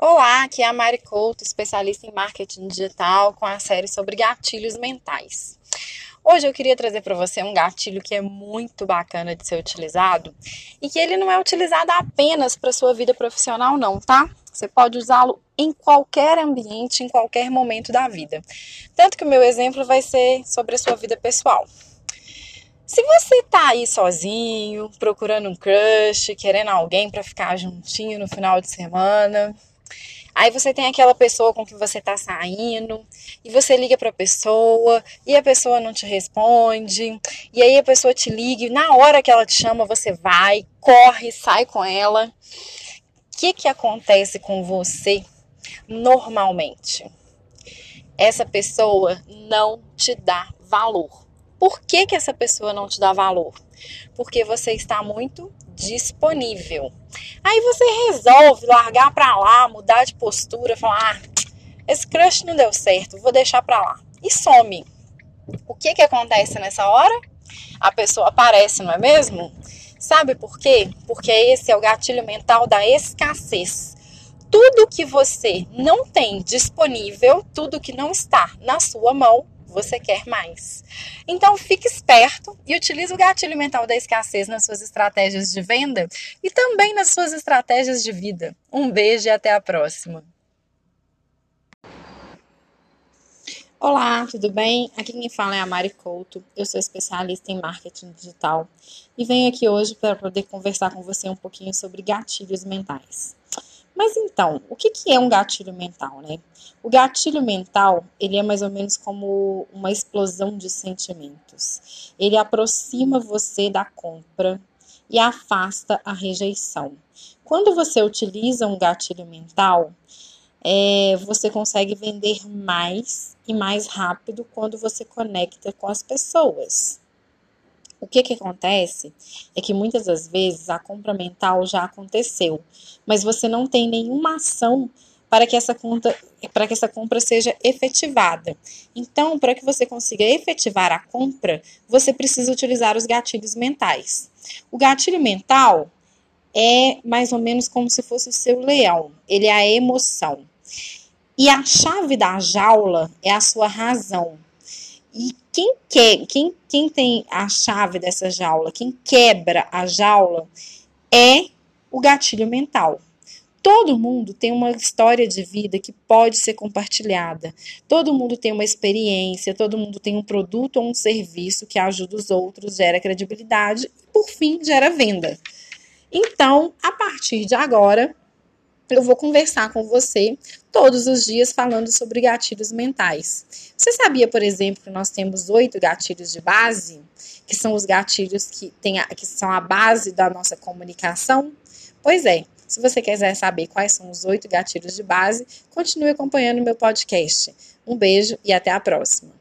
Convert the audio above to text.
Olá, aqui é a Mari Couto, especialista em marketing digital, com a série sobre gatilhos mentais. Hoje eu queria trazer para você um gatilho que é muito bacana de ser utilizado e que ele não é utilizado apenas para sua vida profissional não, tá? Você pode usá-lo em qualquer ambiente, em qualquer momento da vida. Tanto que o meu exemplo vai ser sobre a sua vida pessoal. Se você tá aí sozinho, procurando um crush, querendo alguém para ficar juntinho no final de semana, Aí você tem aquela pessoa com que você tá saindo, e você liga pra pessoa, e a pessoa não te responde, e aí a pessoa te liga, e na hora que ela te chama, você vai, corre, sai com ela. O que que acontece com você normalmente? Essa pessoa não te dá valor. Por que, que essa pessoa não te dá valor? Porque você está muito disponível. Aí você resolve largar para lá, mudar de postura, falar: ah, esse crush não deu certo, vou deixar para lá. E some. O que que acontece nessa hora? A pessoa aparece, não é mesmo? Sabe por quê? Porque esse é o gatilho mental da escassez. Tudo que você não tem disponível, tudo que não está na sua mão, você quer mais. Então fique esperto e utilize o gatilho mental da escassez nas suas estratégias de venda e também nas suas estratégias de vida. Um beijo e até a próxima. Olá, tudo bem? Aqui quem fala é a Mari Couto. Eu sou especialista em marketing digital e venho aqui hoje para poder conversar com você um pouquinho sobre gatilhos mentais. Mas então, o que, que é um gatilho mental, né? O gatilho mental, ele é mais ou menos como uma explosão de sentimentos. Ele aproxima você da compra e afasta a rejeição. Quando você utiliza um gatilho mental, é, você consegue vender mais e mais rápido quando você conecta com as pessoas. O que, que acontece é que muitas das vezes a compra mental já aconteceu, mas você não tem nenhuma ação para que essa conta, para que essa compra seja efetivada. Então, para que você consiga efetivar a compra, você precisa utilizar os gatilhos mentais. O gatilho mental é mais ou menos como se fosse o seu leão, ele é a emoção. E a chave da jaula é a sua razão. E quem quer, quem, quem tem a chave dessa jaula, quem quebra a jaula é o gatilho mental. Todo mundo tem uma história de vida que pode ser compartilhada. Todo mundo tem uma experiência, todo mundo tem um produto ou um serviço que ajuda os outros, gera credibilidade e, por fim, gera venda. Então, a partir de agora, eu vou conversar com você todos os dias falando sobre gatilhos mentais. Você sabia, por exemplo, que nós temos oito gatilhos de base, que são os gatilhos que, tem a, que são a base da nossa comunicação? Pois é. Se você quiser saber quais são os oito gatilhos de base, continue acompanhando o meu podcast. Um beijo e até a próxima.